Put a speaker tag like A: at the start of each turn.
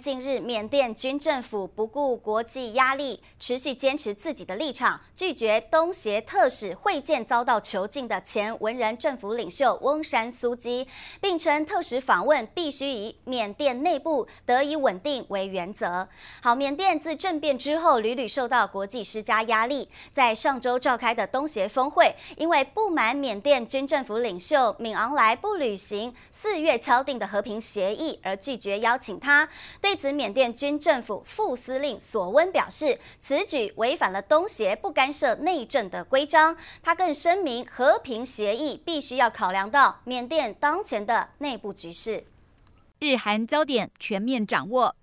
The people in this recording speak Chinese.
A: 近日，缅甸军政府不顾国际压力，持续坚持自己的立场，拒绝东协特使会见遭到囚禁的前文人政府领袖翁山苏姬，并称特使访问必须以缅甸内部得以稳定为原则。好，缅甸自政变之后，屡屡受到国际施加压力，在上周召开的东协峰会，因为不满缅甸军政府领袖敏昂莱不履行四月敲定的和平协议，而拒绝邀请他。对对此，缅甸军政府副司令索温表示，此举违反了东协不干涉内政的规章。他更声明，和平协议必须要考量到缅甸当前的内部局势。
B: 日韩焦点全面掌握，